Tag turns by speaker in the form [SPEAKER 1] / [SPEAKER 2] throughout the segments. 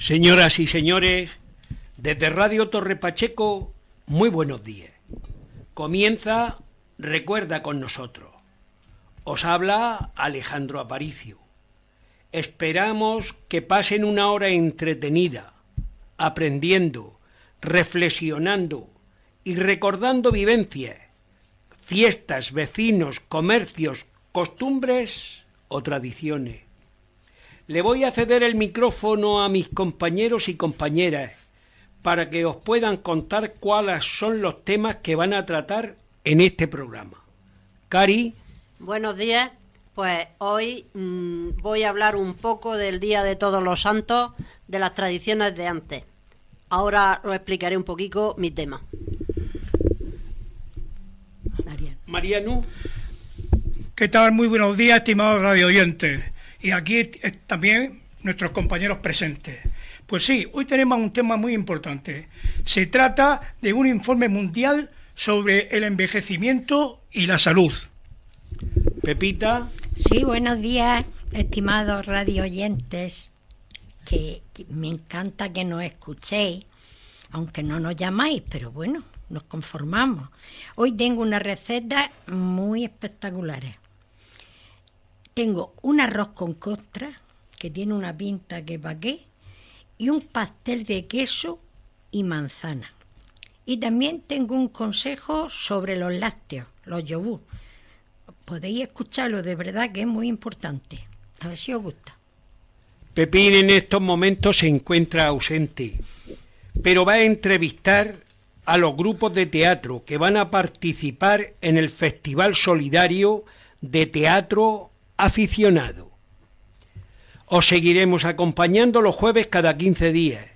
[SPEAKER 1] Señoras y señores, desde Radio Torre Pacheco, muy buenos días. Comienza Recuerda con nosotros. Os habla Alejandro Aparicio. Esperamos que pasen una hora entretenida, aprendiendo, reflexionando y recordando vivencias, fiestas, vecinos, comercios, costumbres o tradiciones. Le voy a ceder el micrófono a mis compañeros y compañeras para que os puedan contar cuáles son los temas que van a tratar en este programa. Cari.
[SPEAKER 2] Buenos días. Pues hoy mm, voy a hablar un poco del Día de Todos los Santos, de las tradiciones de antes. Ahora os explicaré un poquito mi tema.
[SPEAKER 1] Mariano.
[SPEAKER 3] ¿Qué tal? Muy buenos días, estimados radio oyentes y aquí también nuestros compañeros presentes. Pues sí, hoy tenemos un tema muy importante. Se trata de un informe mundial sobre el envejecimiento y la salud.
[SPEAKER 1] Pepita.
[SPEAKER 4] Sí, buenos días, estimados radio oyentes, que, me encanta que nos escuchéis, aunque no nos llamáis, pero bueno, nos conformamos. Hoy tengo una receta muy espectaculares. Tengo un arroz con costra, que tiene una pinta que pa' qué, y un pastel de queso y manzana. Y también tengo un consejo sobre los lácteos, los yogur. Podéis escucharlo, de verdad que es muy importante. A ver si os gusta.
[SPEAKER 1] Pepín en estos momentos se encuentra ausente, pero va a entrevistar a los grupos de teatro que van a participar en el Festival Solidario de Teatro aficionado. Os seguiremos acompañando los jueves cada 15 días,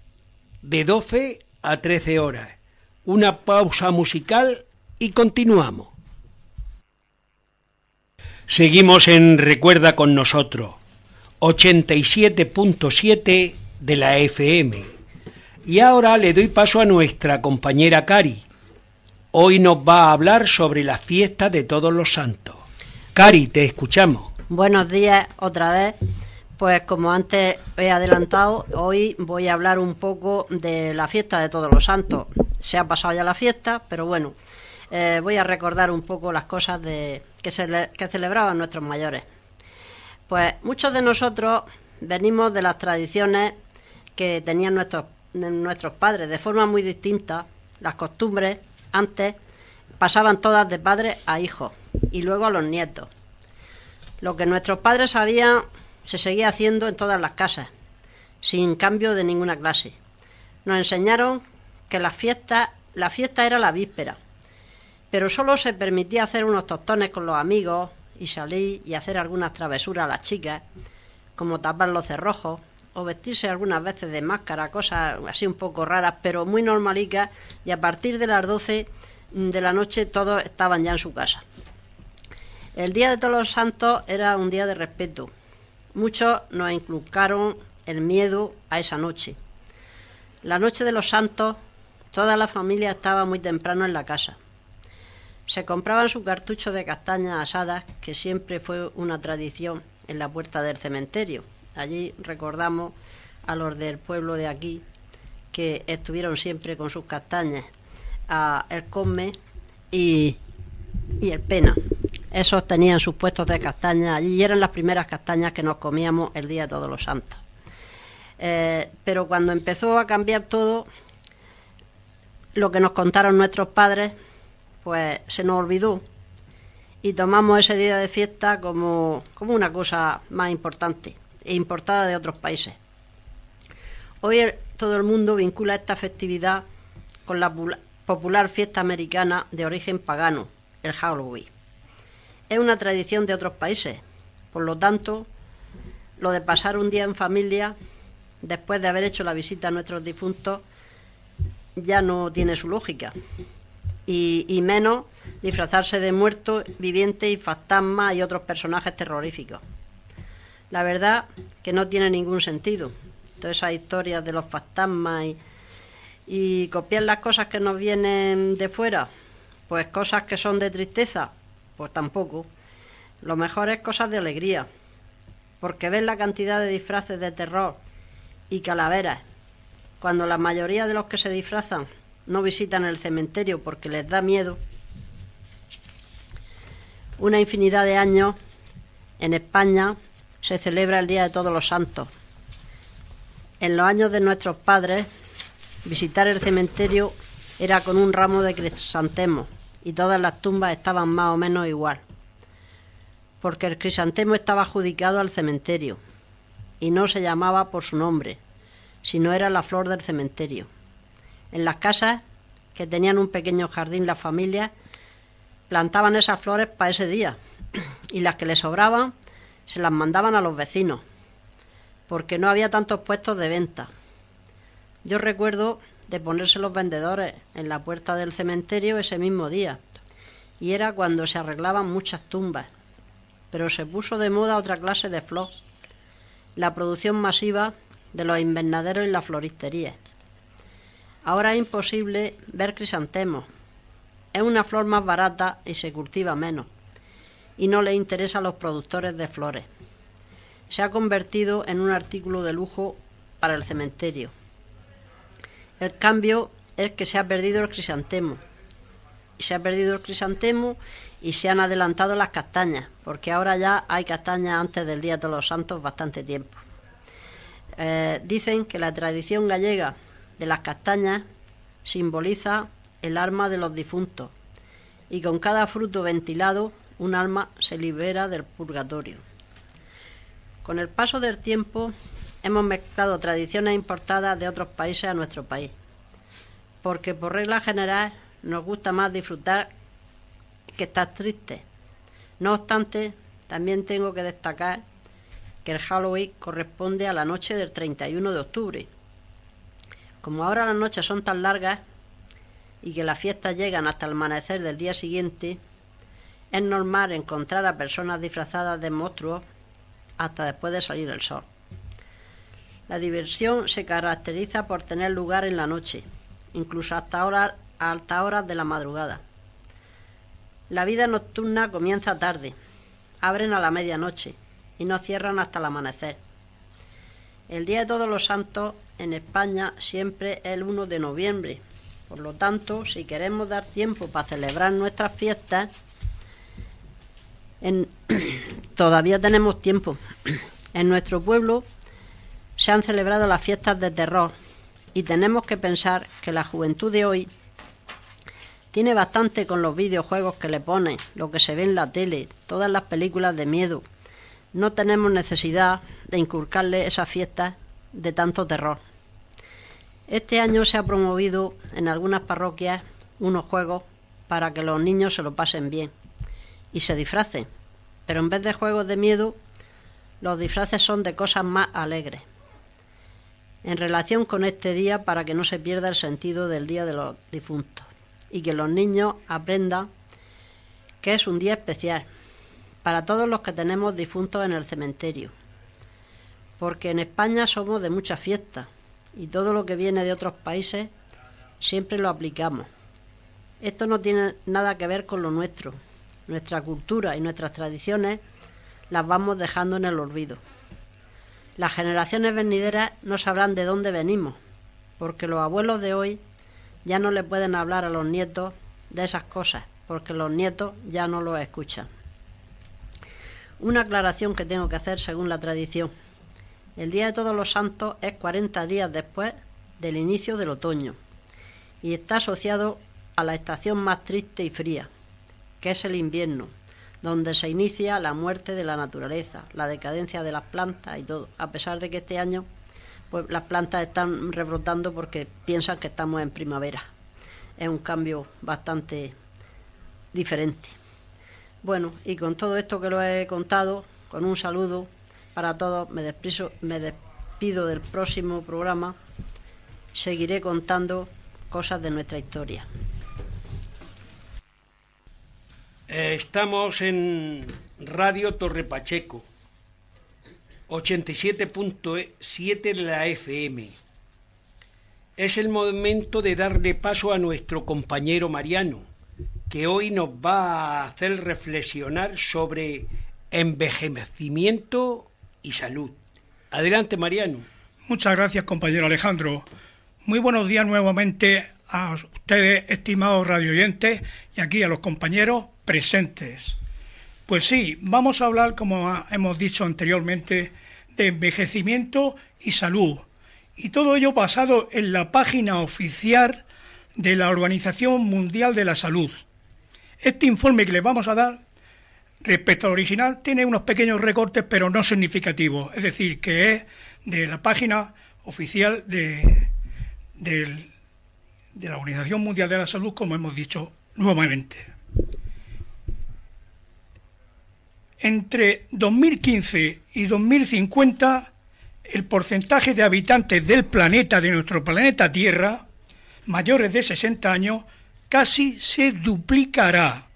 [SPEAKER 1] de 12 a 13 horas. Una pausa musical y continuamos. Seguimos en Recuerda con nosotros, 87.7 de la FM. Y ahora le doy paso a nuestra compañera Cari. Hoy nos va a hablar sobre la fiesta de todos los santos. Cari, te escuchamos.
[SPEAKER 2] Buenos días otra vez. Pues como antes he adelantado, hoy voy a hablar un poco de la fiesta de todos los santos. Se ha pasado ya la fiesta, pero bueno, eh, voy a recordar un poco las cosas de, que, se, que celebraban nuestros mayores. Pues muchos de nosotros venimos de las tradiciones que tenían nuestros, nuestros padres, de forma muy distinta. Las costumbres antes pasaban todas de padre a hijo y luego a los nietos. Lo que nuestros padres sabían se seguía haciendo en todas las casas, sin cambio de ninguna clase. Nos enseñaron que la fiesta, la fiesta era la víspera, pero solo se permitía hacer unos tostones con los amigos y salir y hacer algunas travesuras a las chicas, como tapar los cerrojos o vestirse algunas veces de máscara, cosas así un poco raras, pero muy normalicas, y a partir de las 12 de la noche todos estaban ya en su casa. El Día de Todos los Santos era un día de respeto. Muchos nos inculcaron el miedo a esa noche. La noche de los santos, toda la familia estaba muy temprano en la casa. Se compraban su cartucho de castañas asadas, que siempre fue una tradición en la puerta del cementerio. Allí recordamos a los del pueblo de aquí que estuvieron siempre con sus castañas, a el Come y, y el Pena esos tenían sus puestos de castañas y eran las primeras castañas que nos comíamos el día de todos los santos. Eh, pero cuando empezó a cambiar todo, lo que nos contaron nuestros padres, pues se nos olvidó y tomamos ese día de fiesta como, como una cosa más importante e importada de otros países. Hoy todo el mundo vincula esta festividad con la popular fiesta americana de origen pagano, el Halloween es una tradición de otros países. Por lo tanto, lo de pasar un día en familia, después de haber hecho la visita a nuestros difuntos, ya no tiene su lógica. Y, menos disfrazarse de muertos, vivientes y fantasmas y otros personajes terroríficos. La verdad que no tiene ningún sentido. Todas esas historias de los fantasmas y, y copiar las cosas que nos vienen de fuera, pues cosas que son de tristeza, pues tampoco. Lo mejor es cosas de alegría, porque ves la cantidad de disfraces de terror y calaveras cuando la mayoría de los que se disfrazan no visitan el cementerio porque les da miedo, una infinidad de años en España se celebra el Día de Todos los Santos. En los años de nuestros padres, visitar el cementerio era con un ramo de crisantemo y todas las tumbas estaban más o menos igual, porque el crisantemo estaba adjudicado al cementerio y no se llamaba por su nombre, sino era la flor del cementerio. En las casas, que tenían un pequeño jardín las familias, plantaban esas flores para ese día y las que les sobraban se las mandaban a los vecinos, porque no había tantos puestos de venta. Yo recuerdo de ponerse los vendedores en la puerta del cementerio ese mismo día, y era cuando se arreglaban muchas tumbas, pero se puso de moda otra clase de flor, la producción masiva de los invernaderos y las floristerías. Ahora es imposible ver crisantemos. Es una flor más barata y se cultiva menos, y no le interesa a los productores de flores. Se ha convertido en un artículo de lujo para el cementerio el cambio es que se ha perdido el crisantemo. Se ha perdido el crisantemo y se han adelantado las castañas, porque ahora ya hay castañas antes del Día de los Santos bastante tiempo. Eh, dicen que la tradición gallega de las castañas simboliza el alma de los difuntos y con cada fruto ventilado un alma se libera del purgatorio. Con el paso del tiempo hemos mezclado tradiciones importadas de otros países a nuestro país, porque por regla general nos gusta más disfrutar que estar triste. No obstante, también tengo que destacar que el Halloween corresponde a la noche del 31 de octubre. Como ahora las noches son tan largas y que las fiestas llegan hasta el amanecer del día siguiente, es normal encontrar a personas disfrazadas de monstruos hasta después de salir el sol. La diversión se caracteriza por tener lugar en la noche, incluso hasta horas, altas horas de la madrugada. La vida nocturna comienza tarde, abren a la medianoche y no cierran hasta el amanecer. El Día de Todos los Santos en España siempre es el 1 de noviembre. Por lo tanto, si queremos dar tiempo para celebrar nuestras fiestas, todavía tenemos tiempo. En nuestro pueblo se han celebrado las fiestas de terror y tenemos que pensar que la juventud de hoy tiene bastante con los videojuegos que le ponen, lo que se ve en la tele, todas las películas de miedo. No tenemos necesidad de inculcarle esas fiestas de tanto terror. Este año se ha promovido en algunas parroquias unos juegos para que los niños se lo pasen bien y se disfracen, pero en vez de juegos de miedo, los disfraces son de cosas más alegres en relación con este día para que no se pierda el sentido del Día de los Difuntos y que los niños aprendan que es un día especial para todos los que tenemos difuntos en el cementerio. Porque en España somos de muchas fiestas y todo lo que viene de otros países siempre lo aplicamos. Esto no tiene nada que ver con lo nuestro. Nuestra cultura y nuestras tradiciones las vamos dejando en el olvido. Las generaciones venideras no sabrán de dónde venimos, porque los abuelos de hoy ya no le pueden hablar a los nietos de esas cosas, porque los nietos ya no lo escuchan. Una aclaración que tengo que hacer según la tradición. El Día de Todos los Santos es 40 días después del inicio del otoño y está asociado a la estación más triste y fría, que es el invierno, donde se inicia la muerte de la naturaleza, la decadencia de las plantas y todo, a pesar de que este año pues las plantas están rebrotando porque piensan que estamos en primavera. Es un cambio bastante diferente. Bueno, y con todo esto que lo he contado, con un saludo para todos, me, me despido del próximo programa. Seguiré contando cosas de nuestra historia.
[SPEAKER 1] Eh, estamos en Radio Torre Pacheco, 87.7 de la FM. Es el momento de darle paso a nuestro compañero Mariano, que hoy nos va a hacer reflexionar sobre envejecimiento y salud. Adelante, Mariano.
[SPEAKER 3] Muchas gracias, compañero Alejandro. Muy buenos días nuevamente a ustedes, estimados radioyentes, y aquí a los compañeros presentes. Pues sí, vamos a hablar, como hemos dicho anteriormente, de envejecimiento y salud. Y todo ello basado en la página oficial de la Organización Mundial de la Salud. Este informe que les vamos a dar respecto al original tiene unos pequeños recortes, pero no significativos. Es decir, que es de la página oficial de, de la Organización Mundial de la Salud, como hemos dicho nuevamente. Entre 2015 y 2050 el porcentaje de habitantes del planeta, de nuestro planeta Tierra, mayores de 60 años, casi se duplicará,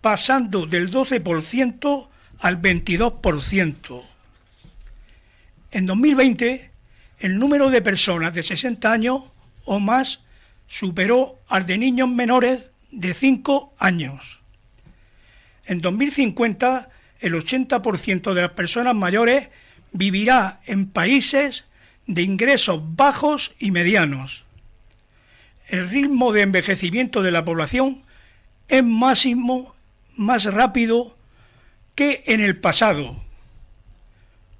[SPEAKER 3] pasando del 12% al 22%. En 2020, el número de personas de 60 años o más superó al de niños menores de 5 años. En 2050, el 80% de las personas mayores vivirá en países de ingresos bajos y medianos. El ritmo de envejecimiento de la población es máximo más rápido que en el pasado.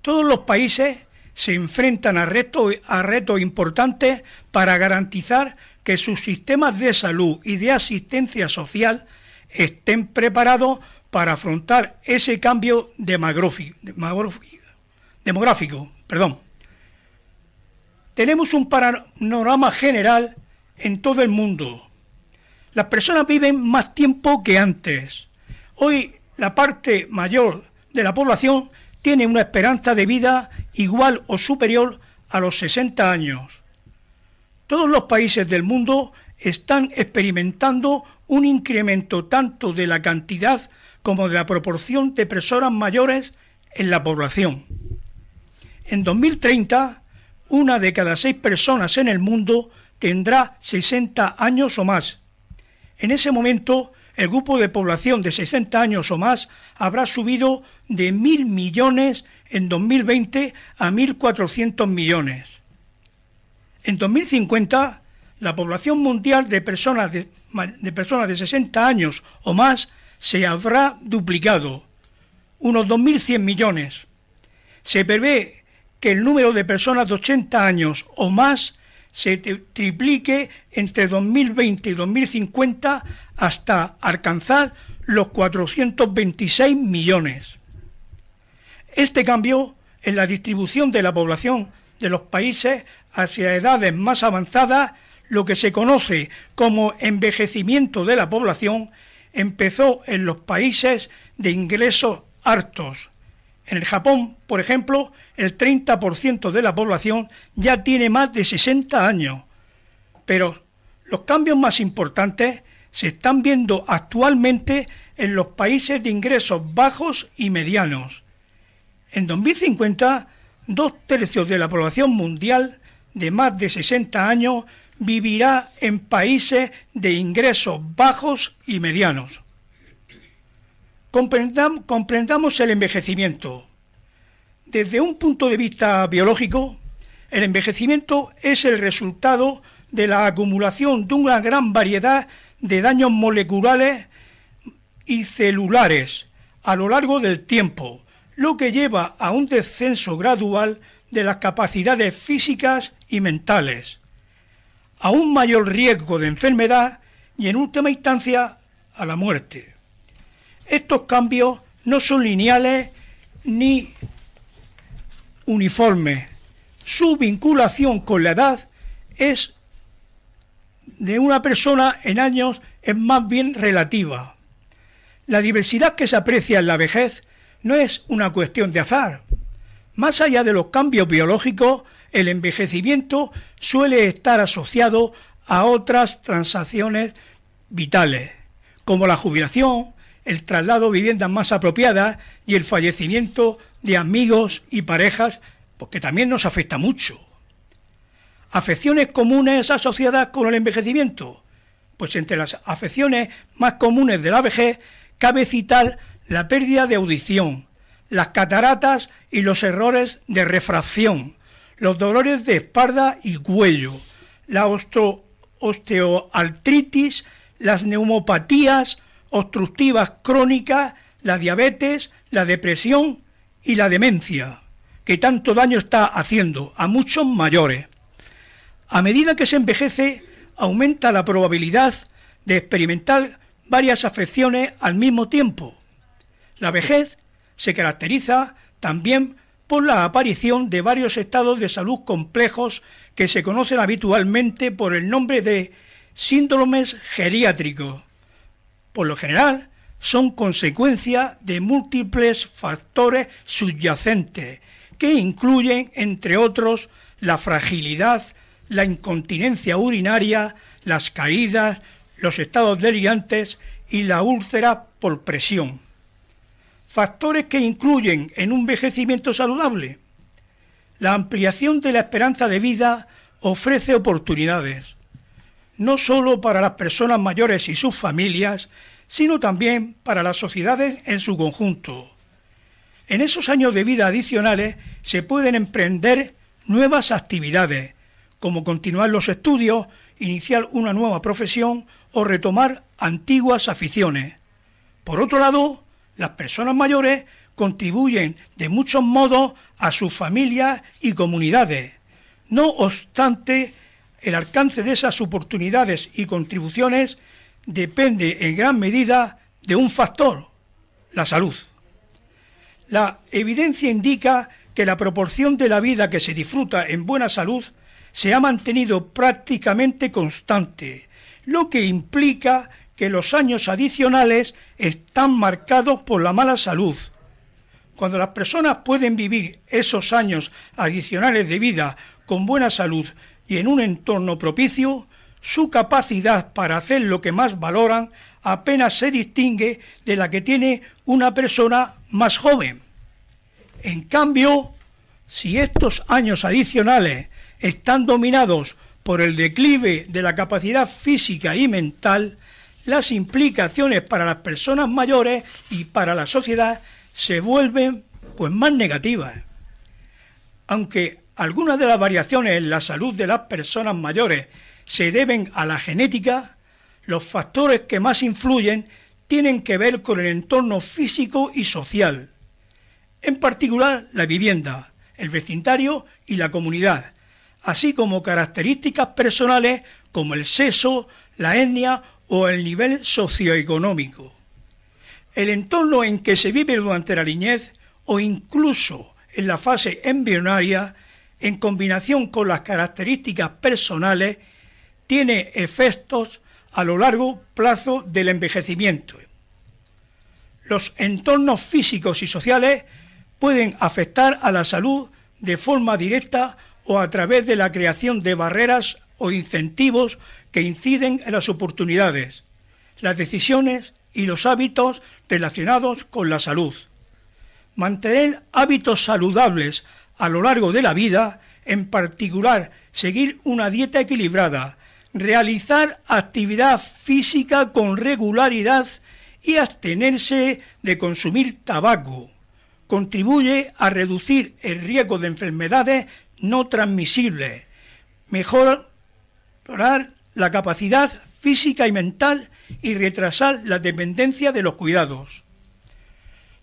[SPEAKER 3] Todos los países se enfrentan a retos, importantes para garantizar que sus sistemas de salud y de asistencia social estén preparados para afrontar ese cambio demográfico. perdón. Tenemos un panorama general en todo el mundo. Las personas viven más tiempo que antes. Hoy la parte mayor de la población tiene una esperanza de vida igual o superior a los 60 años. Todos los países del mundo están experimentando un incremento tanto de la cantidad como de la proporción de personas mayores en la población. En 2030, una de cada seis personas en el mundo tendrá 60 años o más. En ese momento, el grupo de población de 60 años o más habrá subido de mil millones en 2020 a 1.400 millones. En 2050, la población mundial de personas de, de personas de 60 años o más se habrá duplicado, unos 2.100 millones. Se prevé que el número de personas de 80 años o más se triplique entre 2020 y 2050 hasta alcanzar los 426 millones. Este cambio en la distribución de la población de los países hacia edades más avanzadas, lo que se conoce como envejecimiento de la población, empezó en los países de ingresos hartos. En el Japón, por ejemplo, el 30% de la población ya tiene más de 60 años. Pero los cambios más importantes se están viendo actualmente en los países de ingresos bajos y medianos. En 2050, dos tercios de la población mundial de más de 60 años vivirá en países de ingresos bajos y medianos. Comprendamos el envejecimiento. Desde un punto de vista biológico, el envejecimiento es el resultado de la acumulación de una gran variedad de daños moleculares y celulares a lo largo del tiempo, lo que lleva a un descenso gradual de las capacidades físicas y mentales, a un mayor riesgo de enfermedad y en última instancia a la muerte. Estos cambios no son lineales ni uniformes. Su vinculación con la edad es de una persona en años es más bien relativa. La diversidad que se aprecia en la vejez no es una cuestión de azar. Más allá de los cambios biológicos, el envejecimiento suele estar asociado a otras transacciones vitales, como la jubilación, el traslado a viviendas más apropiadas y el fallecimiento de amigos y parejas, porque también nos afecta mucho. ¿Afecciones comunes asociadas con el envejecimiento? Pues entre las afecciones más comunes de la vejez cabe citar la pérdida de audición, las cataratas y los errores de refracción, los dolores de espalda y cuello, la osteoartritis, las neumopatías obstructivas crónicas, la diabetes, la depresión y la demencia, que tanto daño está haciendo a muchos mayores. A medida que se envejece, aumenta la probabilidad de experimentar varias afecciones al mismo tiempo. La vejez se caracteriza también por la aparición de varios estados de salud complejos que se conocen habitualmente por el nombre de síndromes geriátricos. Por lo general, son consecuencia de múltiples factores subyacentes que incluyen, entre otros, la fragilidad, la incontinencia urinaria, las caídas, los estados delirantes y la úlcera por presión. Factores que incluyen en un envejecimiento saludable. La ampliación de la esperanza de vida ofrece oportunidades, no sólo para las personas mayores y sus familias, sino también para las sociedades en su conjunto. En esos años de vida adicionales se pueden emprender nuevas actividades, como continuar los estudios, iniciar una nueva profesión o retomar antiguas aficiones. Por otro lado, las personas mayores contribuyen de muchos modos a sus familias y comunidades. No obstante, el alcance de esas oportunidades y contribuciones depende en gran medida de un factor, la salud. La evidencia indica que la proporción de la vida que se disfruta en buena salud se ha mantenido prácticamente constante, lo que implica que los años adicionales están marcados por la mala salud. Cuando las personas pueden vivir esos años adicionales de vida con buena salud y en un entorno propicio, su capacidad para hacer lo que más valoran apenas se distingue de la que tiene una persona más joven. En cambio, si estos años adicionales están dominados por el declive de la capacidad física y mental, las implicaciones para las personas mayores y para la sociedad se vuelven pues más negativas. Aunque algunas de las variaciones en la salud de las personas mayores se deben a la genética, los factores que más influyen tienen que ver con el entorno físico y social, en particular la vivienda, el vecindario y la comunidad, así como características personales como el sexo, la etnia o el nivel socioeconómico. El entorno en que se vive durante la niñez o incluso en la fase embrionaria, en combinación con las características personales, tiene efectos a lo largo plazo del envejecimiento. Los entornos físicos y sociales pueden afectar a la salud de forma directa o a través de la creación de barreras o incentivos que inciden en las oportunidades, las decisiones y los hábitos relacionados con la salud. Mantener hábitos saludables a lo largo de la vida, en particular seguir una dieta equilibrada, realizar actividad física con regularidad y abstenerse de consumir tabaco, contribuye a reducir el riesgo de enfermedades no transmisibles, mejorar la capacidad física y mental y retrasar la dependencia de los cuidados.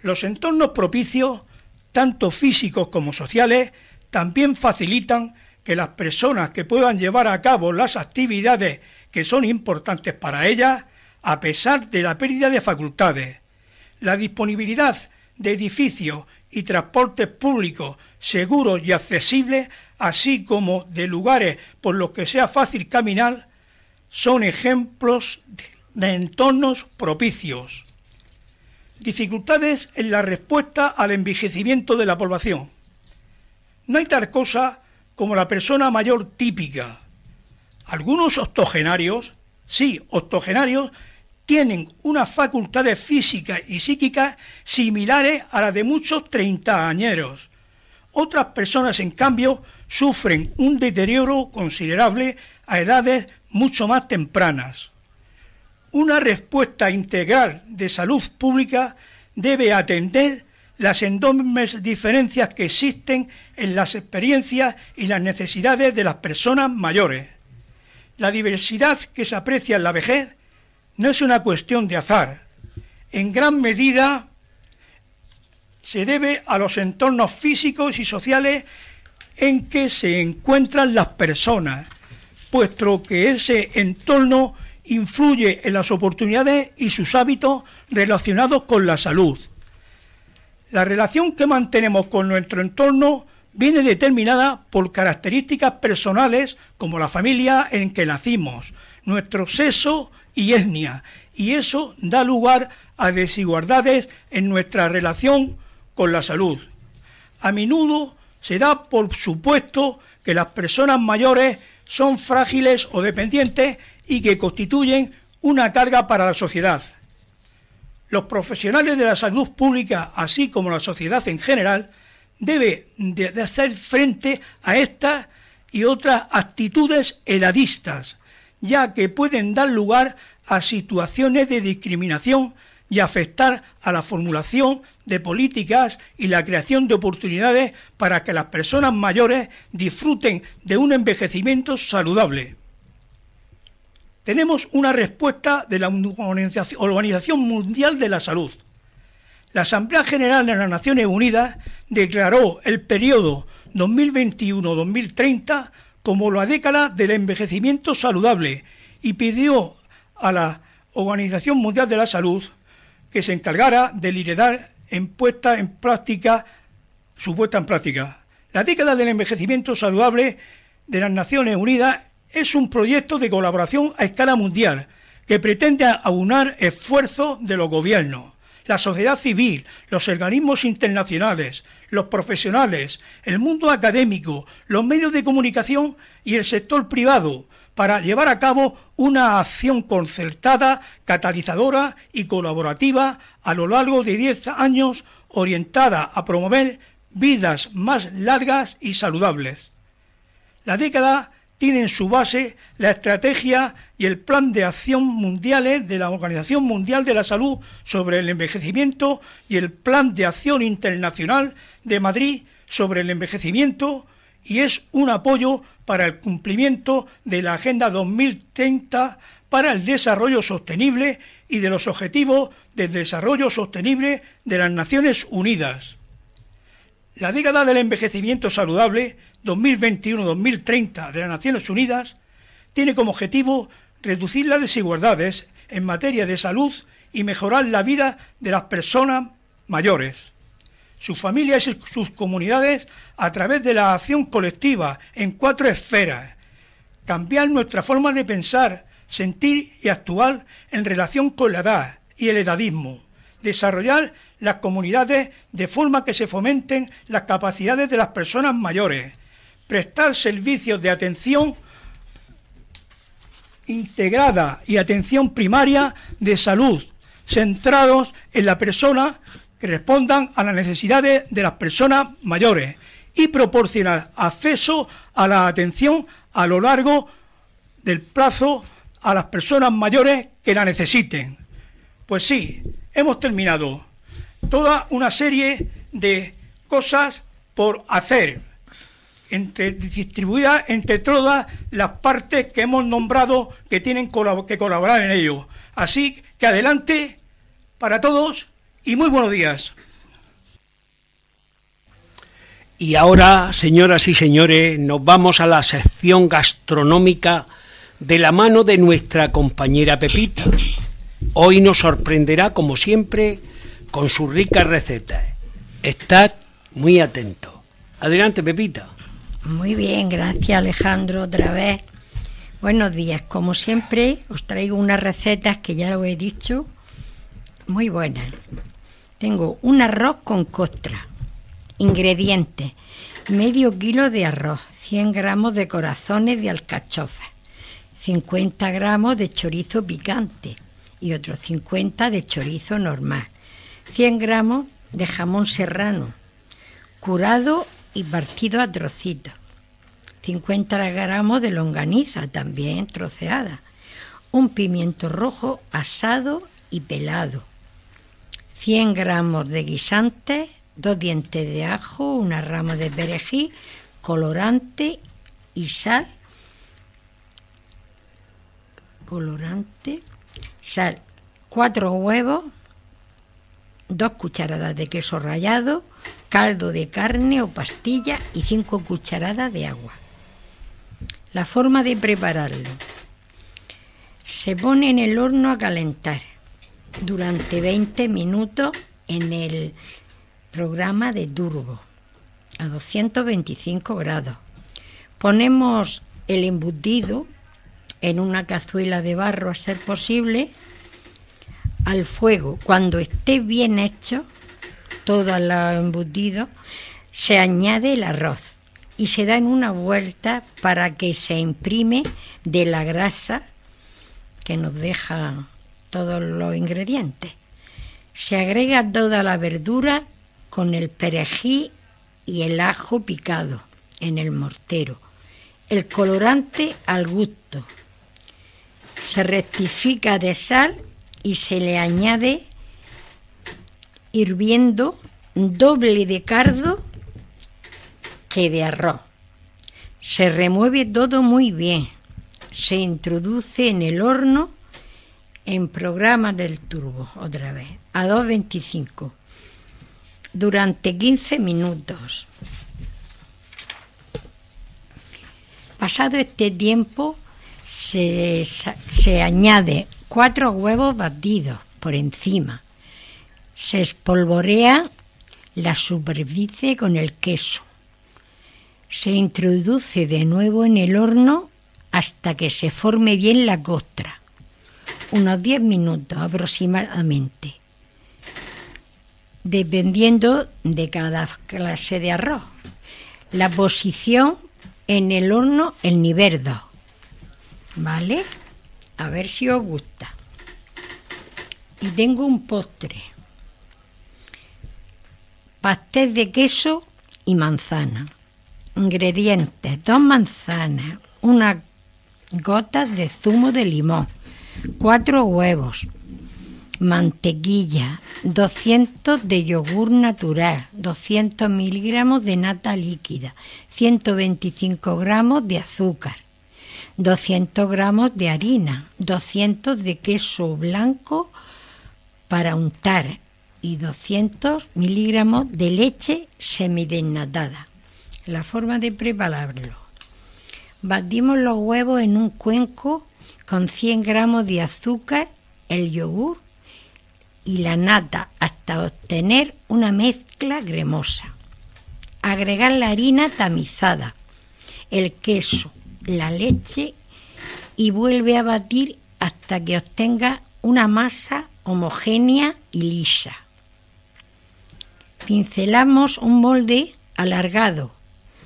[SPEAKER 3] Los entornos propicios, tanto físicos como sociales, también facilitan que las personas que puedan llevar a cabo las actividades que son importantes para ellas, a pesar de la pérdida de facultades. La disponibilidad de edificios y transportes públicos seguros y accesibles, así como de lugares por los que sea fácil caminar, son ejemplos de entornos propicios. Dificultades en la respuesta al envejecimiento de la población. No hay tal cosa como la persona mayor típica. Algunos octogenarios, sí, octogenarios, tienen unas facultades físicas y psíquicas similares a las de muchos treintañeros. Otras personas, en cambio, sufren un deterioro considerable a edades mucho más tempranas. Una respuesta integral de salud pública debe atender las enormes diferencias que existen en las experiencias y las necesidades de las personas mayores. La diversidad que se aprecia en la vejez no es una cuestión de azar. En gran medida se debe a los entornos físicos y sociales en que se encuentran las personas, puesto que ese entorno influye en las oportunidades y sus hábitos relacionados con la salud. La relación que mantenemos con nuestro entorno viene determinada por características personales como la familia en que nacimos, nuestro sexo y etnia, y eso da lugar a desigualdades en nuestra relación con la salud. A menudo se da por supuesto que las personas mayores son frágiles o dependientes y que constituyen una carga para la sociedad. Los profesionales de la salud pública, así como la sociedad en general, deben de hacer frente a estas y otras actitudes edadistas, ya que pueden dar lugar a situaciones de discriminación y afectar a la formulación de políticas y la creación de oportunidades para que las personas mayores disfruten de un envejecimiento saludable. Tenemos una respuesta de la Organización Mundial de la Salud. La Asamblea General de las Naciones Unidas declaró el periodo 2021-2030 como la década del envejecimiento saludable y pidió a la Organización Mundial de la Salud que se encargara de liderar en puesta en práctica su puesta en práctica. La década del envejecimiento saludable de las Naciones Unidas es un proyecto de colaboración a escala mundial que pretende aunar esfuerzos de los gobiernos, la sociedad civil, los organismos internacionales, los profesionales, el mundo académico, los medios de comunicación y el sector privado para llevar a cabo una acción concertada, catalizadora y colaborativa a lo largo de 10 años orientada a promover vidas más largas y saludables. La década tiene en su base la estrategia y el plan de acción mundiales de la Organización Mundial de la Salud sobre el envejecimiento y el plan de acción internacional de Madrid sobre el envejecimiento y es un apoyo para el cumplimiento de la Agenda 2030 para el Desarrollo Sostenible y de los Objetivos de Desarrollo Sostenible de las Naciones Unidas. La década del envejecimiento saludable 2021-2030 de las Naciones Unidas tiene como objetivo reducir las desigualdades en materia de salud y mejorar la vida de las personas mayores sus familias y sus comunidades a través de la acción colectiva en cuatro esferas. Cambiar nuestra forma de pensar, sentir y actuar en relación con la edad y el edadismo. Desarrollar las comunidades de forma que se fomenten las capacidades de las personas mayores. Prestar servicios de atención integrada y atención primaria de salud centrados en la persona que respondan a las necesidades de las personas mayores y proporcionar acceso a la atención a lo largo del plazo a las personas mayores que la necesiten. Pues sí, hemos terminado toda una serie de cosas por hacer, entre, distribuidas entre todas las partes que hemos nombrado que tienen que colaborar en ello. Así que adelante para todos y muy buenos días.
[SPEAKER 1] Y ahora, señoras y señores, nos vamos a la sección gastronómica de la mano de nuestra compañera Pepita. Hoy nos sorprenderá, como siempre, con sus ricas recetas. Estad muy atentos. Adelante, Pepita.
[SPEAKER 4] Muy bien, gracias Alejandro otra vez. Buenos días, como siempre os traigo unas recetas que ya lo he dicho, muy buenas. Tengo un arroz con costra. Ingredientes. Medio kilo de arroz, 100 gramos de corazones de alcachofa, 50 gramos de chorizo picante y otros 50 de chorizo normal, 100 gramos de jamón serrano, curado y partido a trocitos, 50 gramos de longaniza también troceada, un pimiento rojo asado y pelado, 100 gramos de guisante, dos dientes de ajo, una rama de perejil, colorante y sal colorante, sal, cuatro huevos, dos cucharadas de queso rallado, caldo de carne o pastilla y cinco cucharadas de agua. La forma de prepararlo. Se pone en el horno a calentar durante 20 minutos en el programa de turbo a 225 grados. Ponemos el embutido en una cazuela de barro a ser posible al fuego. Cuando esté bien hecho, todo el embutido, se añade el arroz y se da en una vuelta para que se imprime de la grasa que nos deja todos los ingredientes. Se agrega toda la verdura con el perejil y el ajo picado en el mortero. El colorante al gusto. Se rectifica de sal y se le añade hirviendo doble de cardo que de arroz. Se remueve todo muy bien. Se introduce en el horno en programa del turbo, otra vez, a 2.25, durante 15 minutos. Pasado este tiempo, se, se añade cuatro huevos batidos por encima. Se espolvorea la superficie con el queso. Se introduce de nuevo en el horno hasta que se forme bien la costra, unos 10 minutos aproximadamente, dependiendo de cada clase de arroz. La posición en el horno, el nivel 2, ¿vale? A ver si os gusta. Y tengo un postre pastel de queso y manzana. Ingredientes: dos manzanas, una gota de zumo de limón, cuatro huevos, mantequilla, 200 de yogur natural, 200 miligramos de nata líquida, 125 gramos de azúcar, 200 gramos de harina, 200 de queso blanco para untar, y 200 miligramos de leche semidesnatada. La forma de prepararlo. Batimos los huevos en un cuenco con 100 gramos de azúcar, el yogur y la nata hasta obtener una mezcla cremosa. Agregar la harina tamizada, el queso, la leche y vuelve a batir hasta que obtenga una masa homogénea y lisa pincelamos un molde alargado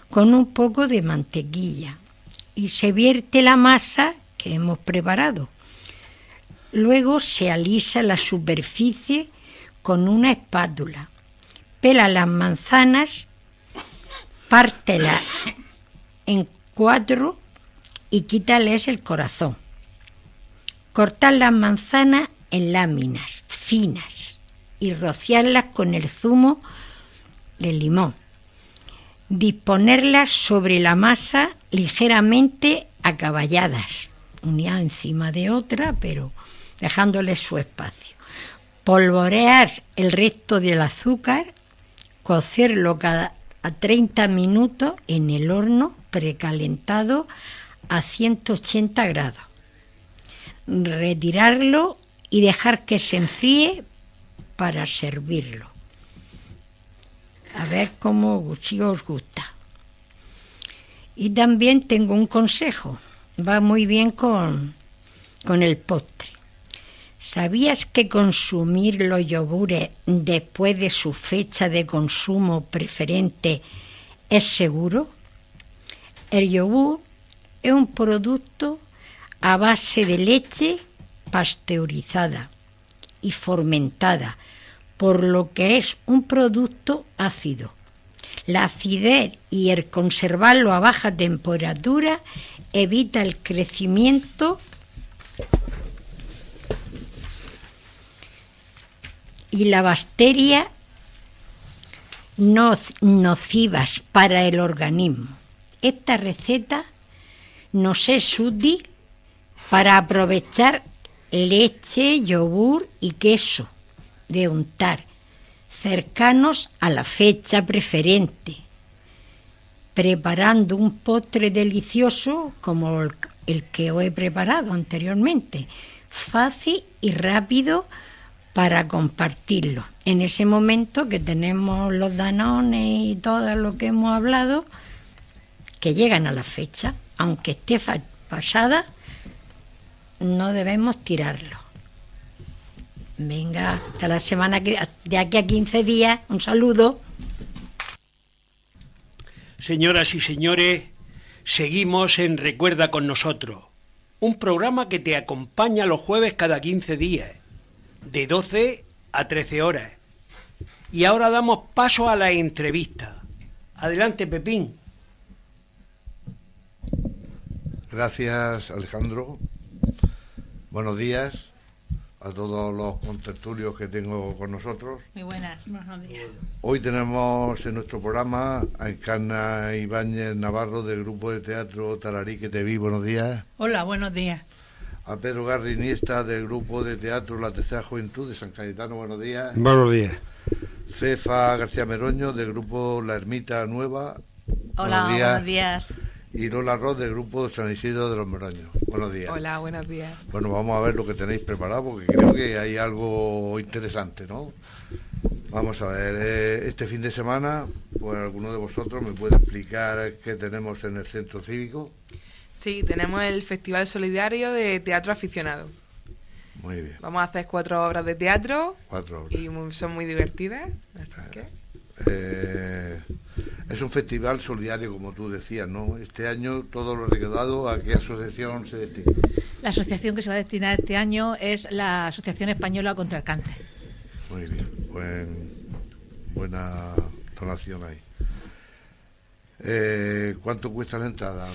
[SPEAKER 4] con un poco de mantequilla y se vierte la masa hemos preparado. Luego se alisa la superficie con una espátula. Pela las manzanas, pártela en cuatro y quítales el corazón. Cortar las manzanas en láminas finas y rociarlas con el zumo del limón. Disponerlas sobre la masa ligeramente acaballadas, una encima de otra, pero dejándoles su espacio. Polvorear el resto del azúcar, cocerlo cada a 30 minutos en el horno precalentado a 180 grados. Retirarlo y dejar que se enfríe para servirlo. A ver cómo si os gusta. Y también tengo un consejo, va muy bien con, con el postre. ¿Sabías que consumir los yogures después de su fecha de consumo preferente es seguro? El yogur es un producto a base de leche pasteurizada y fermentada, por lo que es un producto ácido. La acidez y el conservarlo a baja temperatura evita el crecimiento y la bacteria nocivas para el organismo. Esta receta nos es útil para aprovechar leche, yogur y queso de untar cercanos a la fecha preferente, preparando un postre delicioso como el, que os he preparado anteriormente, fácil y rápido para compartirlo. En ese momento que tenemos los danones y todo lo que hemos hablado, que llegan a la fecha, aunque esté pasada, no debemos tirarlo. Venga, hasta la semana que de aquí a 15 días, un saludo.
[SPEAKER 1] Señoras y señores, seguimos en Recuerda con nosotros, un programa que te acompaña los jueves cada 15 días, de 12 a 13 horas. Y ahora damos paso a la entrevista. Adelante, Pepín.
[SPEAKER 5] Gracias, Alejandro. Buenos días a todos los contertulios que tengo con nosotros.
[SPEAKER 6] Muy buenas.
[SPEAKER 5] Hoy tenemos en nuestro programa a Encarna Ibáñez Navarro del grupo de teatro Tararí que te vi. Buenos días.
[SPEAKER 6] Hola, buenos días.
[SPEAKER 5] A Pedro Garri Iniesta del grupo de teatro La Tercera Juventud de San Cayetano. Buenos días.
[SPEAKER 7] Buenos días.
[SPEAKER 5] Cefa García Meroño del grupo La Ermita Nueva.
[SPEAKER 6] Hola, buenos días.
[SPEAKER 5] Y Lola Ross del grupo San Isidro de los Meroños. Buenos días.
[SPEAKER 8] Hola, buenos días.
[SPEAKER 5] Bueno, vamos a ver lo que tenéis preparado porque creo que hay algo interesante, ¿no? Vamos a ver, eh, este fin de semana, pues alguno de vosotros me puede explicar qué tenemos en el centro cívico.
[SPEAKER 8] Sí, tenemos el Festival Solidario de Teatro Aficionado.
[SPEAKER 5] Muy bien,
[SPEAKER 8] Vamos a hacer cuatro obras de teatro
[SPEAKER 5] cuatro horas.
[SPEAKER 8] y son muy divertidas. Así que,
[SPEAKER 5] Eh, es un festival solidario, como tú decías, ¿no? Este año todo lo recaudado, ¿a qué asociación se destina?
[SPEAKER 9] La asociación que se va a destinar este año es la Asociación Española contra el Cáncer.
[SPEAKER 5] Muy bien, buen, buena donación ahí. Eh, ¿Cuánto cuesta la entrada?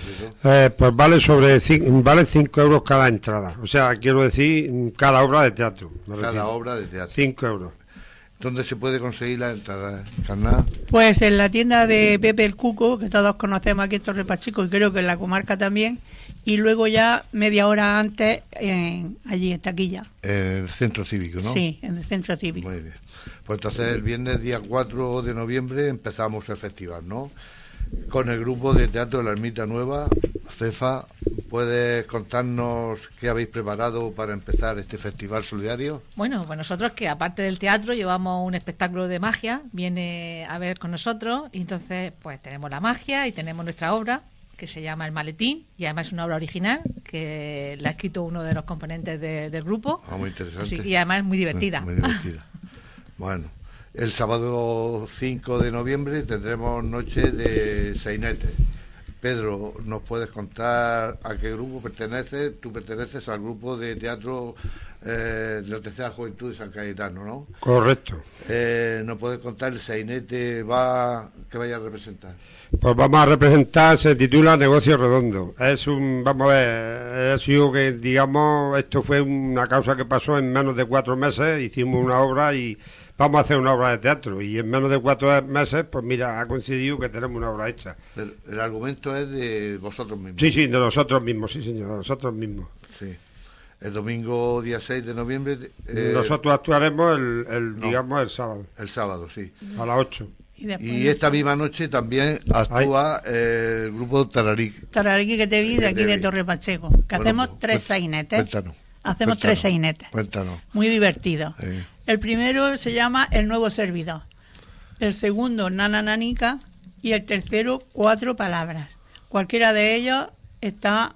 [SPEAKER 7] Eh, pues vale sobre vale 5 euros cada entrada. O sea, quiero decir, cada obra de teatro.
[SPEAKER 5] Cada
[SPEAKER 7] refiero.
[SPEAKER 5] obra de teatro.
[SPEAKER 7] 5 euros.
[SPEAKER 5] ¿Dónde se puede conseguir la entrada, Carná?
[SPEAKER 6] Pues en la tienda de Pepe el Cuco, que todos conocemos aquí en Torre Pacheco y creo que en la comarca también, y luego ya media hora antes en, allí en Taquilla.
[SPEAKER 5] El centro cívico, ¿no?
[SPEAKER 6] Sí, en el centro cívico.
[SPEAKER 5] Muy bien. Pues entonces el viernes día 4 de noviembre empezamos el festival, ¿no? Con el grupo de teatro de la Ermita Nueva. Cefa, ¿puedes contarnos qué habéis preparado para empezar este festival solidario?
[SPEAKER 9] Bueno, pues nosotros que aparte del teatro llevamos un espectáculo de magia, viene a ver con nosotros y entonces pues tenemos la magia y tenemos nuestra obra que se llama El Maletín y además es una obra original que la ha escrito uno de los componentes de- del grupo
[SPEAKER 5] Ah, muy interesante.
[SPEAKER 9] Así- y además es muy divertida.
[SPEAKER 5] Muy, muy divertida. bueno, el sábado 5 de noviembre tendremos noche de sainete. Pedro, ¿nos puedes contar a qué grupo perteneces? Tú perteneces al grupo de teatro eh, de la Tercera Juventud de San Cayetano, ¿no?
[SPEAKER 7] Correcto.
[SPEAKER 5] Eh, ¿Nos puedes contar el sainete va que vaya a representar?
[SPEAKER 7] Pues vamos a representar, se titula Negocio Redondo. Es un, vamos a ver, ha sido que, digamos, esto fue una causa que pasó en menos de cuatro meses, hicimos una obra y vamos a hacer una obra de teatro. Y en menos de cuatro meses, pues mira, ha coincidido que tenemos una obra hecha.
[SPEAKER 5] El, el argumento es de vosotros mismos.
[SPEAKER 7] Sí, sí, de nosotros mismos, sí, señor, de nosotros mismos.
[SPEAKER 5] Sí. El domingo día 6 de noviembre. eh,
[SPEAKER 7] Nosotros actuaremos el, el,
[SPEAKER 5] no.
[SPEAKER 7] digamos, el sábado,
[SPEAKER 5] El sábado, sí.
[SPEAKER 7] a las 8.
[SPEAKER 6] Y
[SPEAKER 5] esta misma noche también actúa eh, el grupo Tararic.
[SPEAKER 6] Tarariqui que te vi de aquí de. Torre Pacheco, que
[SPEAKER 5] Bueno,
[SPEAKER 6] hacemos
[SPEAKER 5] pues,
[SPEAKER 6] tres sainetes.
[SPEAKER 5] Cuéntanos.
[SPEAKER 6] Hacemos
[SPEAKER 5] Cuéntanos,
[SPEAKER 6] tres sainetes.
[SPEAKER 5] Cuéntanos.
[SPEAKER 6] Muy divertido.
[SPEAKER 5] Eh,
[SPEAKER 6] El primero se llama El Nuevo Servidor. El segundo, Nana Nanica. Y el tercero, Cuatro Palabras. Cualquiera de ellos está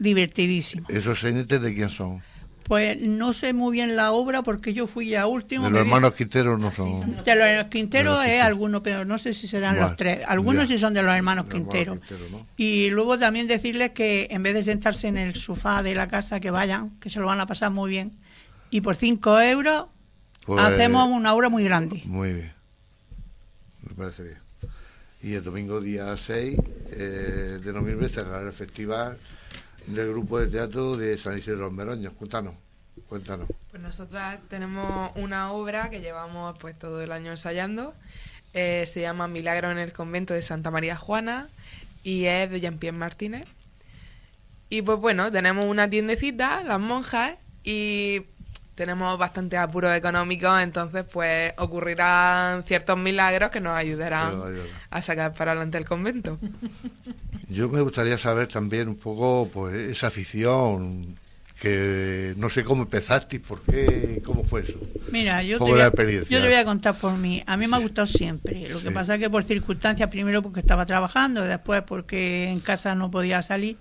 [SPEAKER 6] divertidísimo.
[SPEAKER 5] ¿Esos sainetes de quién son?
[SPEAKER 6] Pues no sé muy bien la obra porque yo fui a último.
[SPEAKER 5] De los hermanos Quinteros no son.
[SPEAKER 6] De los hermanos Quintero
[SPEAKER 5] De los
[SPEAKER 6] es
[SPEAKER 5] Quintero.
[SPEAKER 6] alguno, pero no sé si serán
[SPEAKER 5] Vale,
[SPEAKER 6] los tres. Algunos
[SPEAKER 5] ya.
[SPEAKER 6] sí son de los hermanos Quintero.
[SPEAKER 5] Quintero, ¿no?
[SPEAKER 6] Y luego también decirles que en vez de sentarse en el sofá de la casa, que vayan, que se lo van a pasar muy bien. Y por 5 euros
[SPEAKER 5] Pues,
[SPEAKER 6] hacemos una obra muy grande.
[SPEAKER 5] Muy bien. Me parece bien. Y el domingo día 6 eh, de noviembre cerrará el festival del grupo de teatro de San Isidro de los Meroños. Cuéntanos. Cuéntanos.
[SPEAKER 8] pues nosotras tenemos una obra que llevamos pues todo el año ensayando. Eh, se llama Milagro en el convento de Santa María Juana y es de Jean-Pierre Martínez. Y pues bueno, tenemos una tiendecita, las monjas, y tenemos bastantes apuros económicos, entonces pues ocurrirán ciertos milagros que nos ayudarán a sacar para adelante el convento.
[SPEAKER 5] Yo me gustaría saber también un poco pues esa afición que no sé cómo empezaste, por qué, cómo fue eso.
[SPEAKER 6] Mira, yo te, voy
[SPEAKER 5] la
[SPEAKER 6] a,
[SPEAKER 5] experiencia.
[SPEAKER 6] yo te voy a contar por mí. A mí me ha gustado siempre. Lo que pasa es que por circunstancias, primero porque estaba trabajando, después porque en casa no podía salir.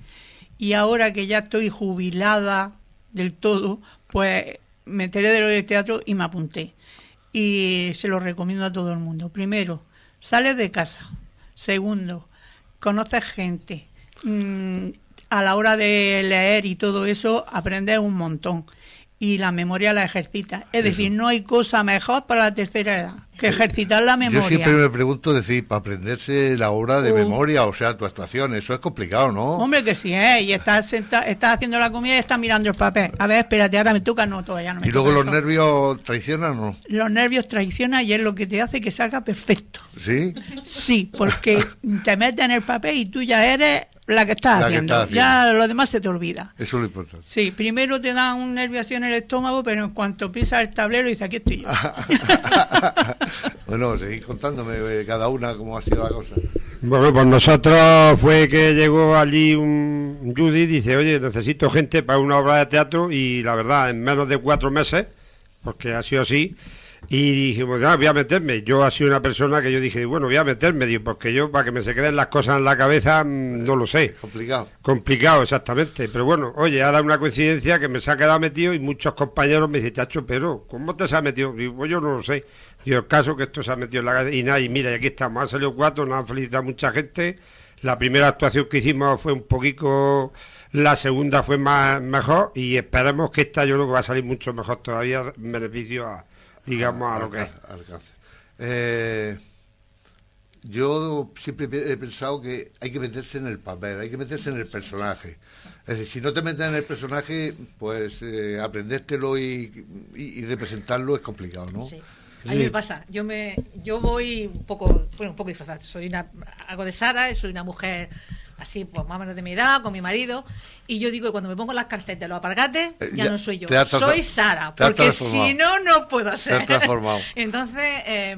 [SPEAKER 6] Y ahora que ya estoy jubilada del todo, pues me enteré de lo del teatro y me apunté. Y se lo recomiendo a todo el mundo. Primero, sales de casa. Segundo, conoces gente. Mm, a la hora de leer y todo eso, aprendes un montón. Y la memoria la ejercitas. Es decir, no hay cosa mejor para la tercera edad que ejercitar la memoria.
[SPEAKER 5] Yo siempre me pregunto, decir, para aprenderse la obra de
[SPEAKER 6] Uh.
[SPEAKER 5] memoria, o sea, tu actuación, eso es complicado, ¿no?
[SPEAKER 6] Hombre, que sí, ¿eh? Y estás, senta- estás haciendo la comida y estás mirando el papel. A ver, espérate, ahora me toca, no, todavía no me
[SPEAKER 5] y luego los
[SPEAKER 6] eso.
[SPEAKER 5] nervios traicionan, ¿no?
[SPEAKER 6] Los nervios traicionan y es lo que te hace que salga perfecto.
[SPEAKER 5] ¿Sí?
[SPEAKER 6] Sí, porque te metes en el papel y tú ya eres la que estás,
[SPEAKER 5] La que
[SPEAKER 6] haciendo.
[SPEAKER 5] estás haciendo.
[SPEAKER 6] Ya lo demás se te olvida.
[SPEAKER 5] Eso es lo importante.
[SPEAKER 6] Sí, primero te da un nervio así en el estómago, pero en cuanto pisas el tablero dices, aquí estoy yo.
[SPEAKER 5] bueno, seguid contándome eh, cada una cómo ha sido la cosa.
[SPEAKER 7] Bueno, pues nosotros fue que llegó allí un Judy y dice, oye, necesito gente para una obra de teatro y la verdad, en menos de cuatro meses, porque ha sido así, y dijimos, ah, voy a meterme. Yo ha sido una persona que yo dije, bueno, voy a meterme, digo, porque yo para que me se queden las cosas en la cabeza, mm, no lo sé.
[SPEAKER 5] Complicado.
[SPEAKER 7] Complicado, exactamente. Pero bueno, oye, ahora una coincidencia que me se ha quedado metido y muchos compañeros me dicen, chacho, pero ¿cómo te se ha metido? Digo, pues yo no lo sé. Digo, el caso que esto se ha metido en la cabeza y nada, y mira, y aquí estamos, han salido cuatro, nos han felicitado mucha gente. La primera actuación que hicimos fue un poquito, la segunda fue más mejor y esperemos que esta yo creo que va a salir mucho mejor todavía en beneficio a, digamos, a lo que es.
[SPEAKER 5] Alca- alcance. Eh, yo siempre he pensado que hay que meterse en el papel, hay que meterse en el personaje. Es decir, si no te metes en el personaje, pues eh, aprendértelo y, y, y representarlo es complicado, ¿no?
[SPEAKER 9] Sí. A mí me pasa, yo me, yo voy un poco, bueno, un poco disfrazada. Soy una, hago de Sara, soy una mujer así, pues más o menos de mi edad, con mi marido, y yo digo que cuando me pongo las calcetas, los apargates,
[SPEAKER 5] Eh,
[SPEAKER 9] ya,
[SPEAKER 5] ya
[SPEAKER 9] no soy yo, soy Sara, porque si no, no puedo ser.
[SPEAKER 5] transformado.
[SPEAKER 9] Entonces, eh,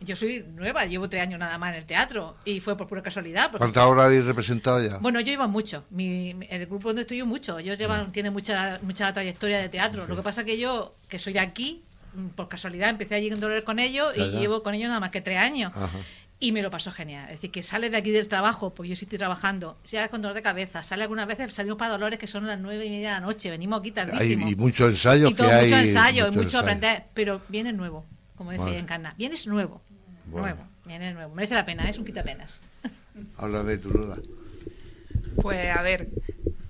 [SPEAKER 9] yo soy nueva, llevo tres años nada más en el teatro, y fue por pura casualidad. porque-
[SPEAKER 5] ¿Cuántas horas habéis representado ya?
[SPEAKER 9] bueno, yo llevo mucho. Mi, el grupo donde estoy yo mucho. Ellos llevan, tienen mucha, mucha trayectoria de teatro. Lo que pasa que yo, que soy de aquí, mm, por casualidad empecé allí en Dolores con ellos y
[SPEAKER 5] Ya, ya.
[SPEAKER 9] llevo con ellos nada más que tres años.
[SPEAKER 5] Ajá.
[SPEAKER 9] Y me lo pasó genial. Es decir, que sales de aquí del trabajo, porque yo sí estoy trabajando, sea con dolor de cabeza, sale algunas veces, salimos para Dolores que son las nueve y media de la noche, venimos aquí
[SPEAKER 5] Hay,
[SPEAKER 9] tardísimo.
[SPEAKER 5] y muchos ensayos
[SPEAKER 9] Y todo,
[SPEAKER 5] que hay.
[SPEAKER 9] mucho ensayo, y
[SPEAKER 5] mucho
[SPEAKER 9] mucho
[SPEAKER 5] ensayo.
[SPEAKER 9] aprender, pero vienes nuevo, como decía
[SPEAKER 5] Vale.
[SPEAKER 9] Encarna. Vienes nuevo,
[SPEAKER 5] Bueno.
[SPEAKER 9] nuevo, vienes nuevo. Merece la pena, es un quitapenas.
[SPEAKER 5] Háblame tú, Lola.
[SPEAKER 8] Pues a ver,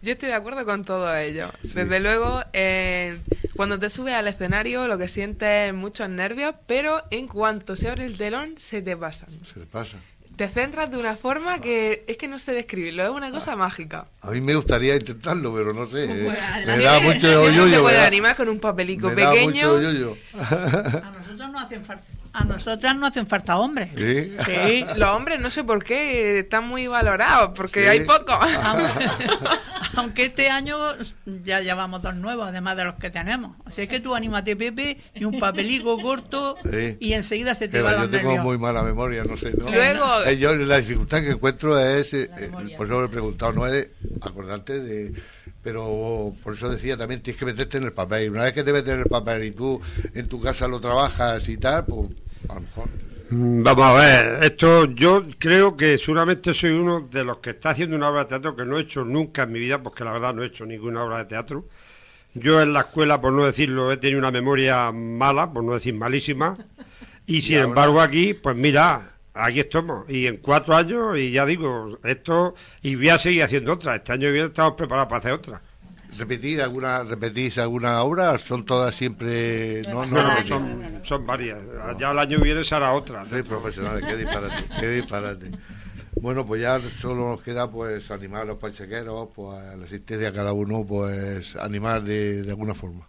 [SPEAKER 8] yo estoy de acuerdo con todo ello. Desde luego, eh, cuando te subes al escenario lo que sientes es muchos nervios, pero en cuanto se abre el telón se te pasan.
[SPEAKER 5] Se te pasa.
[SPEAKER 8] Te centras de una forma que es que no sé describirlo, es una cosa mágica.
[SPEAKER 5] A mí me gustaría intentarlo, pero no sé. eh, me da mucho
[SPEAKER 8] Yo no te puedo
[SPEAKER 5] me da-
[SPEAKER 8] animar con un papelico
[SPEAKER 5] me da
[SPEAKER 8] pequeño.
[SPEAKER 5] mucho yoyo.
[SPEAKER 6] A nosotros no hacen falta, a nosotras no hacen falta hombres.
[SPEAKER 5] ¿Sí?
[SPEAKER 6] Sí.
[SPEAKER 8] Los hombres no sé por qué están muy valorados, porque
[SPEAKER 5] Sí.
[SPEAKER 8] hay pocos.
[SPEAKER 6] Aunque, aunque este año ya llevamos dos nuevos, además de los que tenemos. Así que tú anímate, Pepe, y un papelico corto
[SPEAKER 5] Sí.
[SPEAKER 6] y enseguida se te
[SPEAKER 5] Que va, yo
[SPEAKER 6] los
[SPEAKER 5] tengo
[SPEAKER 6] nervios.
[SPEAKER 5] muy mala memoria, no sé. ¿no?
[SPEAKER 8] Luego-
[SPEAKER 5] Eh, yo la dificultad que encuentro es, eh, eh, por eso lo he preguntado, no es acordarte de... Pero por eso decía también, tienes que meterte en el papel. Y una vez que te metes en el papel y tú en tu casa lo trabajas y tal, pues a lo mejor...
[SPEAKER 7] Mm, Vamos a ver, esto yo creo que seguramente soy uno de los que está haciendo una obra de teatro que no he hecho nunca en mi vida, porque la verdad no he hecho ninguna obra de teatro. Yo en la escuela, por no decirlo, he tenido una memoria mala, por no decir malísima, y sin
[SPEAKER 5] ahora?
[SPEAKER 7] embargo aquí, pues mira, aquí estamos, y en cuatro años, y ya digo, esto, y voy a seguir haciendo otra, este año viene estamos preparados para hacer otra.
[SPEAKER 5] ¿Repetir alguna, repetís alguna obra? ¿Son todas siempre...? No, no,
[SPEAKER 7] No, son, son varias, ya el año que viene será otra.
[SPEAKER 5] Soy profesional, qué disparate, qué disparate. Bueno, pues ya solo nos queda pues animar a los pachequeros, pues a la asistencia a cada uno, pues animar de, de alguna forma.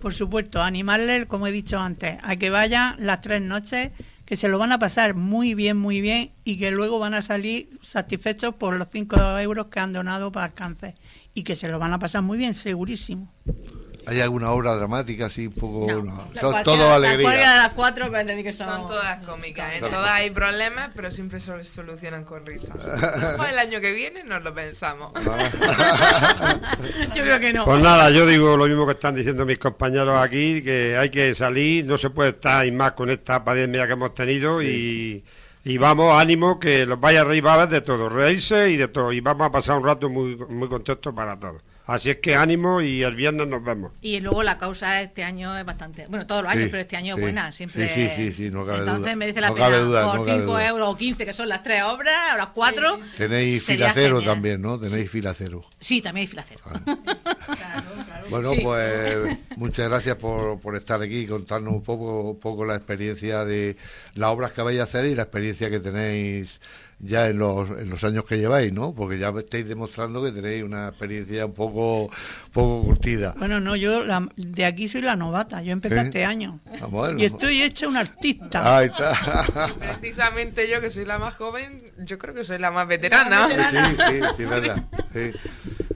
[SPEAKER 6] Por supuesto, animarle, como he dicho antes, a que vayan las tres noches, que se lo van a pasar muy bien, muy bien y que luego van a salir satisfechos por los 5 euros que han donado para el cáncer y que se lo van a pasar muy bien, segurísimo.
[SPEAKER 5] ¿Hay alguna obra dramática así un poco?
[SPEAKER 9] No.
[SPEAKER 5] no,
[SPEAKER 9] La
[SPEAKER 5] Son
[SPEAKER 9] cualquiera-
[SPEAKER 5] todo
[SPEAKER 9] la
[SPEAKER 5] alegría.
[SPEAKER 9] cualquiera de las cuatro parece que son...
[SPEAKER 8] Son todas cómicas, en
[SPEAKER 5] Claro.
[SPEAKER 8] todas hay problemas, pero siempre se solucionan con risas. El año que viene nos lo pensamos.
[SPEAKER 9] Yo creo que no.
[SPEAKER 7] Pues nada, yo digo lo mismo que están diciendo mis compañeros aquí, que hay que salir, no se puede estar y más con esta pandemia que hemos tenido y, y vamos, ánimo, que los vaya a ver de todo, reírse y de todo, y vamos a pasar un rato muy, muy contentos para todos. Así es que ánimo y el viernes nos vemos.
[SPEAKER 9] Y luego la causa este año es bastante, bueno, todos los años,
[SPEAKER 5] Sí,
[SPEAKER 9] pero este año
[SPEAKER 5] sí.
[SPEAKER 9] es buena, siempre.
[SPEAKER 5] Sí, sí, sí, sí, no cabe
[SPEAKER 9] Entonces
[SPEAKER 5] duda.
[SPEAKER 9] merece la
[SPEAKER 5] No
[SPEAKER 9] pena
[SPEAKER 5] duda,
[SPEAKER 9] por
[SPEAKER 5] no cabe
[SPEAKER 9] 5
[SPEAKER 5] duda.
[SPEAKER 9] euros o 15, que son las tres obras, o las cuatro.
[SPEAKER 5] Tenéis
[SPEAKER 9] Sería
[SPEAKER 5] filacero
[SPEAKER 9] genial.
[SPEAKER 5] también, ¿no? Tenéis filacero.
[SPEAKER 9] Sí, también hay filacero.
[SPEAKER 5] Bueno,
[SPEAKER 9] Sí.
[SPEAKER 5] pues muchas gracias por, por estar aquí y contarnos un poco, un poco la experiencia de las obras que vais a hacer y la experiencia que tenéis ya en los, en los años que lleváis, ¿no? Porque ya estáis demostrando que tenéis una experiencia un poco, poco curtida.
[SPEAKER 6] Bueno, no, yo la- de aquí soy la novata, yo empecé
[SPEAKER 5] ¿Sí?
[SPEAKER 6] este año.
[SPEAKER 5] Ah, bueno.
[SPEAKER 6] Y estoy hecha una artista.
[SPEAKER 5] Ahí está.
[SPEAKER 8] Precisamente yo, que soy la más joven, yo creo que soy la más veterana.
[SPEAKER 5] Sí, sí, sí, verdad. Sí.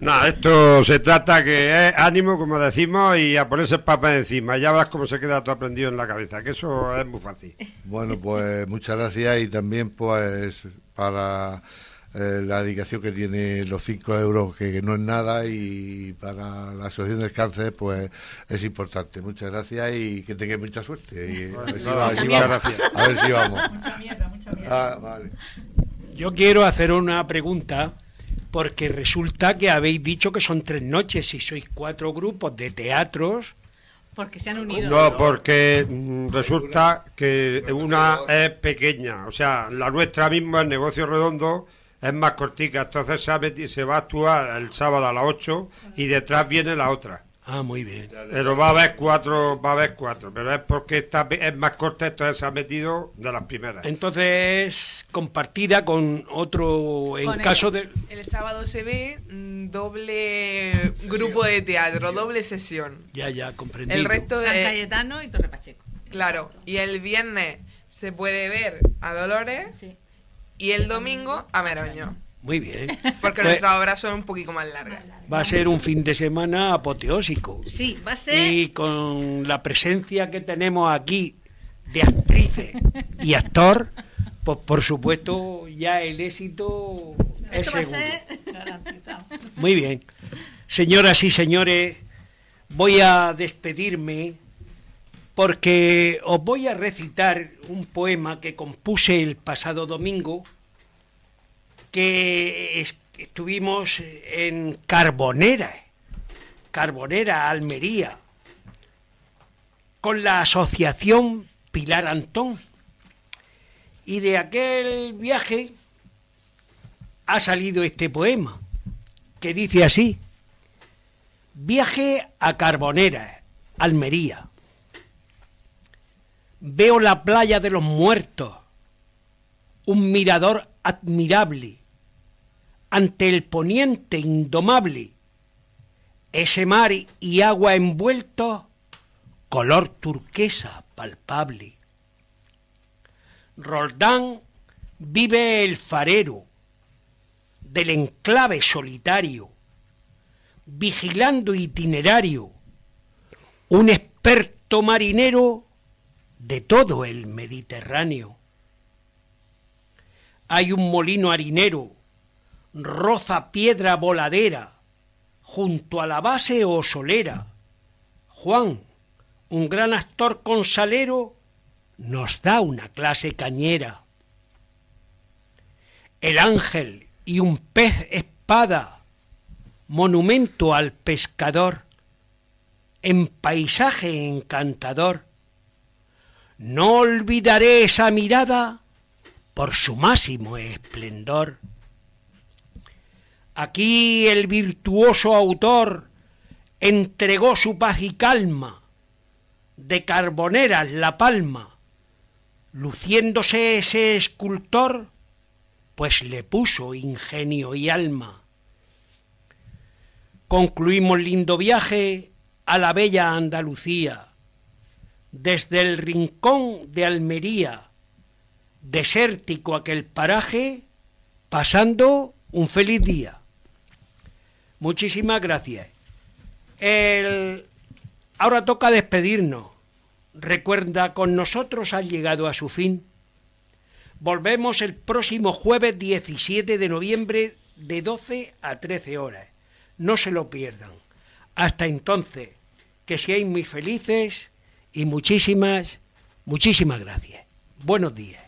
[SPEAKER 7] Nada, esto se trata que es ánimo, como decimos, y a ponerse el papel encima. Ya verás cómo se queda todo aprendido en la cabeza, que eso es muy fácil.
[SPEAKER 5] Bueno, pues muchas gracias y también pues para eh, la dedicación que tiene los 5 euros, que, que no es nada, y para la Asociación del Cáncer pues es importante. Muchas gracias y que tengáis mucha suerte. Y a ver si va- si vamos.
[SPEAKER 7] gracias.
[SPEAKER 5] A ver si vamos.
[SPEAKER 6] Mucha mierda, mucha mierda.
[SPEAKER 5] Ah, vale.
[SPEAKER 1] Yo quiero hacer una pregunta porque resulta que habéis dicho que son tres noches y sois cuatro grupos de teatros.
[SPEAKER 9] Porque se han unido.
[SPEAKER 7] No, porque mm, resulta que una es pequeña, o sea, la nuestra misma, el negocio redondo, es más cortica, entonces se, va a actuar el sábado a las 8 y detrás viene la otra.
[SPEAKER 1] Ah, muy bien.
[SPEAKER 7] Pero va a haber cuatro, va a haber cuatro, pero es porque esta pe- es más corta, entonces se ha metido de las primeras.
[SPEAKER 1] Entonces, compartida con otro, en
[SPEAKER 9] Con
[SPEAKER 1] caso de...
[SPEAKER 8] El sábado se ve mm, doble grupo de teatro, doble sesión.
[SPEAKER 1] Ya, ya, comprendido.
[SPEAKER 8] El resto
[SPEAKER 9] San
[SPEAKER 8] de...
[SPEAKER 9] Cayetano y Torre Pacheco.
[SPEAKER 8] Claro, y el viernes se puede ver a Dolores
[SPEAKER 9] Sí.
[SPEAKER 8] y el domingo a Meroño.
[SPEAKER 1] Muy bien.
[SPEAKER 8] Porque
[SPEAKER 1] Pues
[SPEAKER 8] nuestras obras son un poquito más largas.
[SPEAKER 1] va a ser un fin de semana apoteósico.
[SPEAKER 9] Sí, va a ser.
[SPEAKER 1] Y con la presencia que tenemos aquí de actrices y actor, pues por supuesto ya el éxito es
[SPEAKER 9] Esto va a
[SPEAKER 1] seguro.
[SPEAKER 9] ser.
[SPEAKER 6] Garantizado.
[SPEAKER 1] Muy bien. Señoras y señores, voy a despedirme porque os voy a recitar un poema que compuse el pasado domingo, que es- estuvimos en Carbonera, Carbonera, Almería, con la asociación Pilar Antón. Y de aquel viaje ha salido este poema, que dice así. Viaje a Carbonera, Almería. Veo la playa de los muertos, un mirador admirable, ante el poniente indomable, ese mar y agua envueltos, color turquesa palpable. Roldán vive el farero del enclave solitario, vigilando itinerario, un experto marinero de todo el Mediterráneo. Hay un molino harinero, roza piedra voladera, junto a la base o solera. Juan, un gran actor con salero, nos da una clase cañera. El ángel y un pez espada, monumento al pescador, en paisaje encantador. No olvidaré esa mirada por su máximo esplendor. Aquí el virtuoso autor entregó su paz y calma, de carboneras la palma, luciéndose ese escultor, pues le puso ingenio y alma. Concluimos lindo viaje a la bella Andalucía, desde el rincón de Almería, desértico aquel paraje, pasando un feliz día. Muchísimas gracias. El... Ahora toca despedirnos. Recuerda, con nosotros ha llegado a su fin. Volvemos el próximo jueves 17 de noviembre de 12 a 13 horas. No se lo pierdan. Hasta entonces, que seáis muy felices y muchísimas, muchísimas gracias. Buenos días.